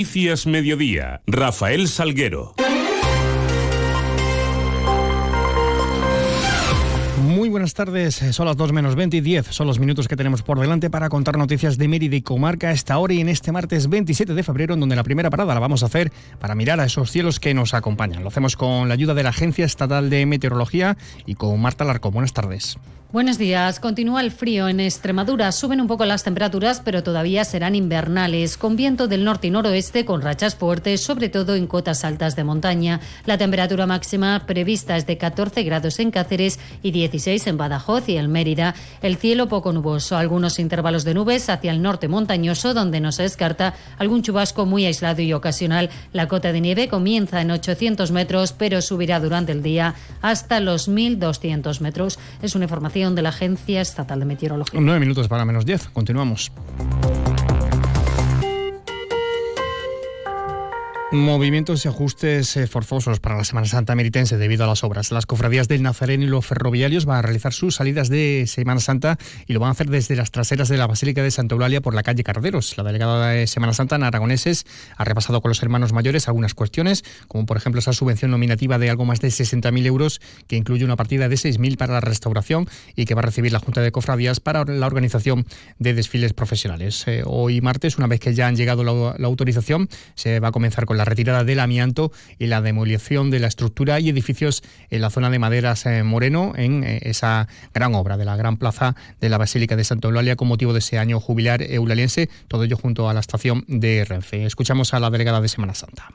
Noticias Mediodía, Rafael Salguero. Muy buenas tardes, son las 2 menos 20 y 10, son los minutos que tenemos por delante para contar noticias de Mérida y Comarca a esta hora y en este martes 27 de febrero, en donde la primera parada la vamos a hacer para mirar a esos cielos que nos acompañan. Lo hacemos con la ayuda de la Agencia Estatal de Meteorología y con Marta Larco. Buenas tardes. Buenos días. Continúa el frío en Extremadura. Suben un poco las temperaturas, pero todavía serán invernales, con viento del norte y noroeste, con rachas fuertes, sobre todo en cotas altas de montaña. La temperatura máxima prevista es de 14 grados en Cáceres y 16 en Badajoz y en Mérida. El cielo poco nuboso, algunos intervalos de nubes hacia el norte montañoso, donde no se descarta algún chubasco muy aislado y ocasional. La cota de nieve comienza en 800 metros, pero subirá durante el día hasta los 1.200 metros. Es una información de la Agencia Estatal de Meteorología. Nueve minutos para menos diez. Continuamos. Movimientos y ajustes eh, forzosos para la Semana Santa meritense debido a las obras. Las cofradías del Nazareno y los ferroviarios van a realizar sus salidas de Semana Santa y lo van a hacer desde las traseras de la Basílica de Santa Eulalia por la calle Carderos. La delegada de Semana Santa en Aragoneses ha repasado con los hermanos mayores algunas cuestiones, como por ejemplo esa subvención nominativa de algo más de 60.000 euros, que incluye una partida de 6.000 para la restauración y que va a recibir la Junta de Cofradías para la organización de desfiles profesionales. Eh, hoy martes, una vez que ya han llegado la, la autorización, se va a comenzar con la retirada del amianto y la demolición de la estructura y edificios en la zona de Maderas eh, Moreno, en eh, esa gran obra de la gran plaza de la Basílica de Santa Eulalia con motivo de ese año jubilar eulaliense, todo ello junto a la estación de Renfe. Escuchamos a la delegada de Semana Santa.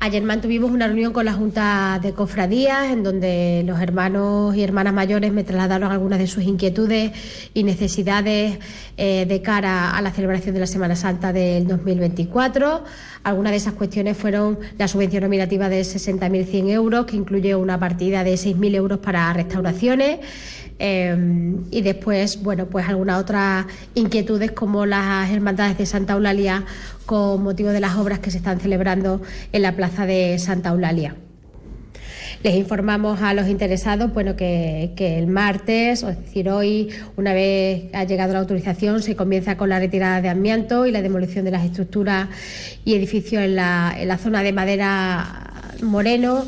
Ayer mantuvimos una reunión con la Junta de Cofradías en donde los hermanos y hermanas mayores me trasladaron algunas de sus inquietudes y necesidades eh, de cara a la celebración de la Semana Santa del 2024. Algunas de esas cuestiones fueron la subvención nominativa de 60.100 euros, que incluye una partida de 6.000 euros para restauraciones. Eh, y después, bueno, pues algunas otras inquietudes como las hermandades de Santa Eulalia con motivo de las obras que se están celebrando en la plaza de Santa Eulalia. Les informamos a los interesados bueno, que, el martes, es decir, hoy, una vez ha llegado la autorización, se comienza con la retirada de amianto y la demolición de las estructuras y edificios en la zona de madera Moreno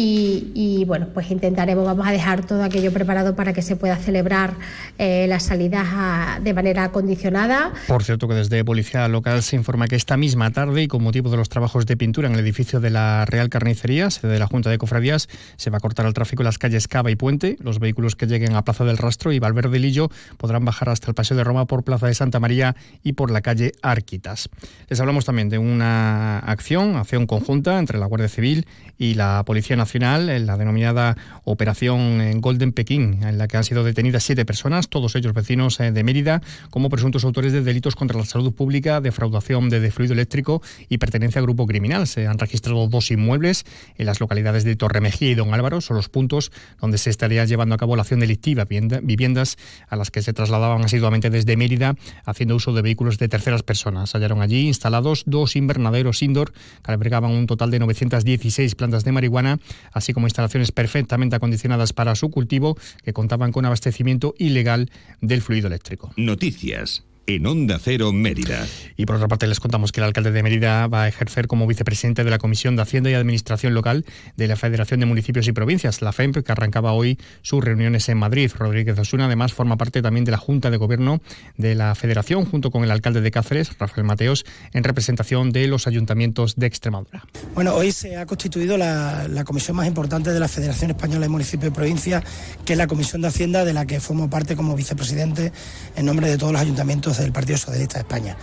y, y, bueno, pues intentaremos, vamos a dejar todo aquello preparado para que se pueda celebrar eh, las salidas a, de manera acondicionada. Por cierto, que desde Policía Local se informa que esta misma tarde y con motivo de los trabajos de pintura en el edificio de la Real Carnicería, sede de la Junta de Cofradías, se va a cortar el tráfico en las calles Cava y Puente. Los vehículos que lleguen a Plaza del Rastro y Valverde Lillo podrán bajar hasta el Paseo de Roma por Plaza de Santa María y por la calle Arquitas. Les hablamos también de una acción, acción conjunta entre la Guardia Civil y la Policía Nacional, en la denominada Operación Golden Pekín, en la que han sido detenidas siete personas, todos ellos vecinos de Mérida, como presuntos autores de delitos contra la salud pública, defraudación de fluido eléctrico y pertenencia a grupo criminal. Se han registrado dos inmuebles en las localidades de Torremejía y Don Álvaro, son los puntos donde se estaría llevando a cabo la acción delictiva, viviendas a las que se trasladaban asiduamente desde Mérida, haciendo uso de vehículos de terceras personas. Hallaron allí instalados dos invernaderos indoor que albergaban un total de 916 plantas de marihuana, así como instalaciones perfectamente acondicionadas para su cultivo que contaban con abastecimiento ilegal del fluido eléctrico. Noticias en Onda Cero Mérida. Y por otra parte les contamos que el alcalde de Mérida va a ejercer como vicepresidente de la Comisión de Hacienda y Administración Local de la Federación de Municipios y Provincias, la FEMP, que arrancaba hoy sus reuniones en Madrid. Rodríguez Osuna además forma parte también de la Junta de Gobierno de la Federación, junto con el alcalde de Cáceres, Rafael Mateos, en representación de los ayuntamientos de Extremadura. Bueno, hoy se ha constituido la, la comisión más importante de la Federación Española de Municipios y Provincias, que es la Comisión de Hacienda, de la que formo parte como vicepresidente en nombre de todos los ayuntamientos del Partido Socialista de España.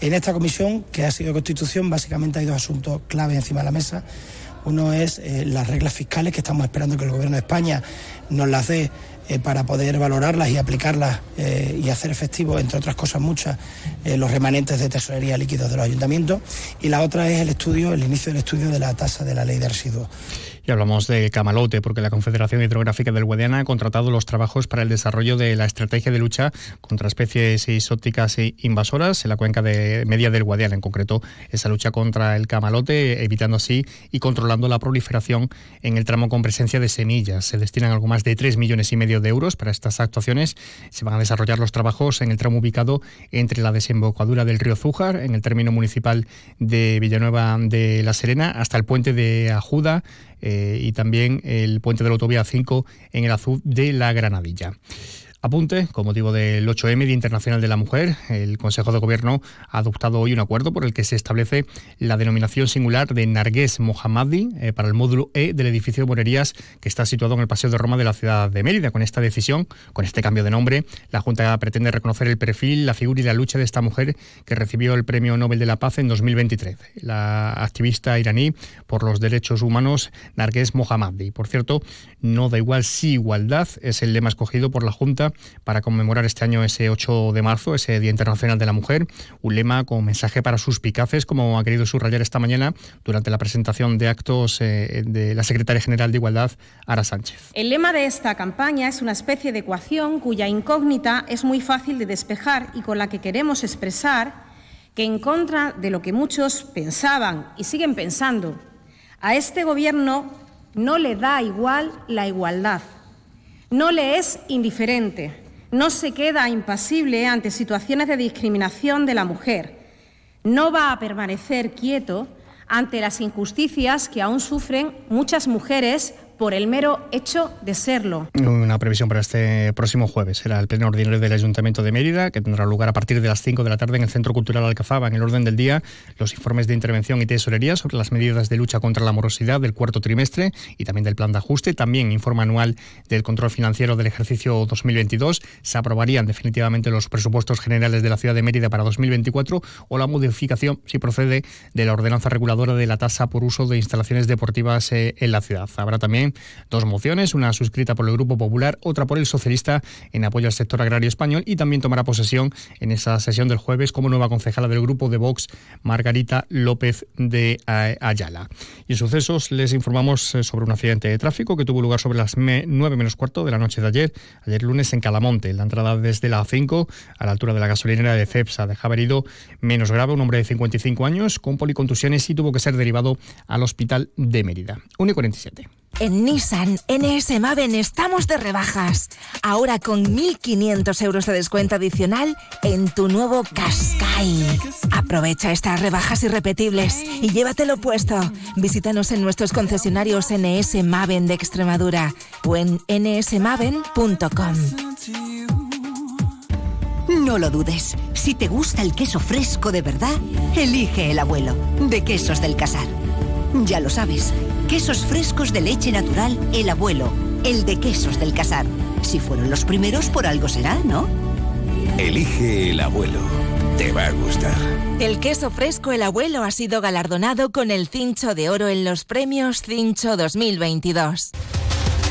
En esta comisión, que ha sido constitución, básicamente hay dos asuntos clave encima de la mesa. Uno es eh, las reglas fiscales que estamos esperando que el Gobierno de España nos las dé eh, para poder valorarlas y aplicarlas eh, y hacer efectivo, entre otras cosas muchas, los remanentes de tesorería líquidos de los ayuntamientos. Y la otra es el estudio, el inicio del estudio de la tasa de la ley de residuos. Y hablamos de Camalote, porque la Confederación Hidrográfica del Guadiana ha contratado los trabajos para el desarrollo de la estrategia de lucha contra especies exóticas e invasoras en la cuenca de media del Guadiana, en concreto esa lucha contra el camalote, evitando así y controlando la proliferación en el tramo con presencia de semillas. Se destinan algo más de 3 millones y medio de euros para estas actuaciones. Se van a desarrollar los trabajos en el tramo ubicado entre la desembocadura del río Zújar, en el término municipal de Villanueva de la Serena, hasta el puente de Ajuda, eh, y también el puente de la autovía 5 en el azul de la Granadilla. Apunte, con motivo del 8M, Día Internacional de la Mujer, el Consejo de Gobierno ha adoptado hoy un acuerdo por el que se establece la denominación singular de Nargués Mohammadi eh, para el módulo E del edificio de Morerías que está situado en el Paseo de Roma de la ciudad de Mérida. Con esta decisión, con este cambio de nombre, la Junta pretende reconocer el perfil, la figura y la lucha de esta mujer que recibió el Premio Nobel de la Paz en 2023. La activista iraní por los derechos humanos Nargués Mohammadi. Por cierto, no da igual si igualdad es el lema escogido por la Junta para conmemorar este año ese 8 de marzo, ese Día Internacional de la Mujer, un lema con mensaje para sus picaces, como ha querido subrayar esta mañana durante la presentación de actos eh, de la Secretaria General de Igualdad, Ara Sánchez. El lema de esta campaña es una especie de ecuación cuya incógnita es muy fácil de despejar y con la que queremos expresar que en contra de lo que muchos pensaban y siguen pensando, a este Gobierno no le da igual la igualdad. No le es indiferente, no se queda impasible ante situaciones de discriminación de la mujer, no va a permanecer quieto ante las injusticias que aún sufren muchas mujeres por el mero hecho de serlo. Una previsión para este próximo jueves será el pleno ordinario del Ayuntamiento de Mérida, que tendrá lugar a partir de las 5 de la tarde en el Centro Cultural Alcazaba. En el orden del día, los informes de intervención y tesorería sobre las medidas de lucha contra la morosidad del cuarto trimestre y también del plan de ajuste. También informe anual del control financiero del ejercicio 2022. Se aprobarían definitivamente los presupuestos generales de la ciudad de Mérida para 2024 o la modificación, si procede, de la ordenanza reguladora de la tasa por uso de instalaciones deportivas eh, en la ciudad. Habrá también dos mociones, una suscrita por el Grupo Popular, otra por el Socialista en apoyo al sector agrario español y también tomará posesión en esa sesión del jueves como nueva concejala del Grupo de Vox, Margarita López de Ayala. Y en sucesos les informamos eh, sobre un accidente de tráfico que tuvo lugar sobre las 9 menos cuarto de la noche de ayer, ayer lunes en Calamonte. La entrada desde la A5 a la altura de la gasolinera de Cepsa dejaba herido menos grave un hombre de 55 años con policontusiones y tuvo que ser derivado al hospital de Mérida. 1 y 47. En Nissan NS Maven estamos de rebajas. Ahora con 1.500 euros de descuento adicional en tu nuevo Qashqai. Aprovecha estas rebajas irrepetibles y llévatelo puesto. Visítanos en nuestros concesionarios NS Maven de Extremadura o en nsmaven.com. No lo dudes. Si te gusta el queso fresco de verdad, elige el abuelo de Quesos del Casar. Ya lo sabes, quesos frescos de leche natural, el abuelo, el de quesos del casar. Si fueron los primeros, por algo será, ¿no? Elige el abuelo. Te va a gustar. El queso fresco El Abuelo ha sido galardonado con el Cincho de Oro en los premios Cincho 2022.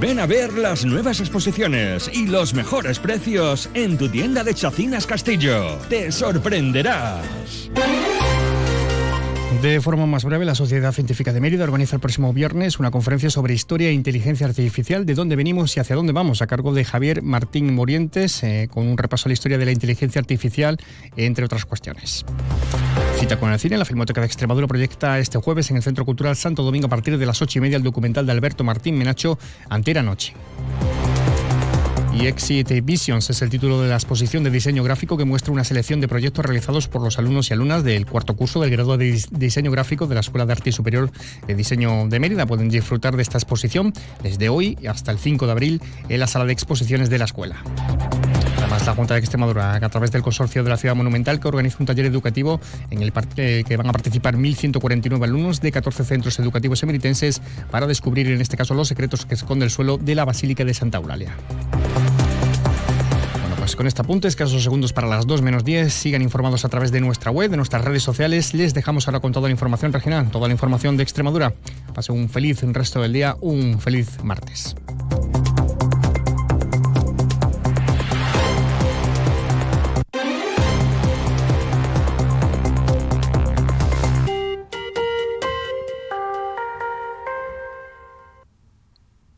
Ven a ver las nuevas exposiciones y los mejores precios en tu tienda de Chacinas Castillo. Te sorprenderás. De forma más breve, la Sociedad Científica de Mérida organiza el próximo viernes una conferencia sobre historia e inteligencia artificial, de dónde venimos y hacia dónde vamos, a cargo de Javier Martín Morientes, eh, con un repaso a la historia de la inteligencia artificial, entre otras cuestiones. Cita con el cine, la Filmoteca de Extremadura proyecta este jueves en el Centro Cultural Santo Domingo a partir de las ocho y media el documental de Alberto Martín Menacho, Antera Noche. Y Exit Visions es el título de la exposición de diseño gráfico que muestra una selección de proyectos realizados por los alumnos y alumnas del cuarto curso del grado de diseño gráfico de la Escuela de Arte Superior de Diseño de Mérida. Pueden disfrutar de esta exposición desde hoy hasta el 5 de abril en la sala de exposiciones de la escuela. Además, la Junta de Extremadura, a través del Consorcio de la Ciudad Monumental, que organiza un taller educativo en el que van a participar 1.149 alumnos de 14 centros educativos emeritenses para descubrir, en este caso, los secretos que esconde el suelo de la Basílica de Santa Eulalia. terminamos con este apunte, escasos segundos para las 2 menos 10. Sigan informados a través de nuestra web, de nuestras redes sociales. Les dejamos ahora con toda la información regional, toda la información de Extremadura. Pase un feliz resto del día, un feliz martes.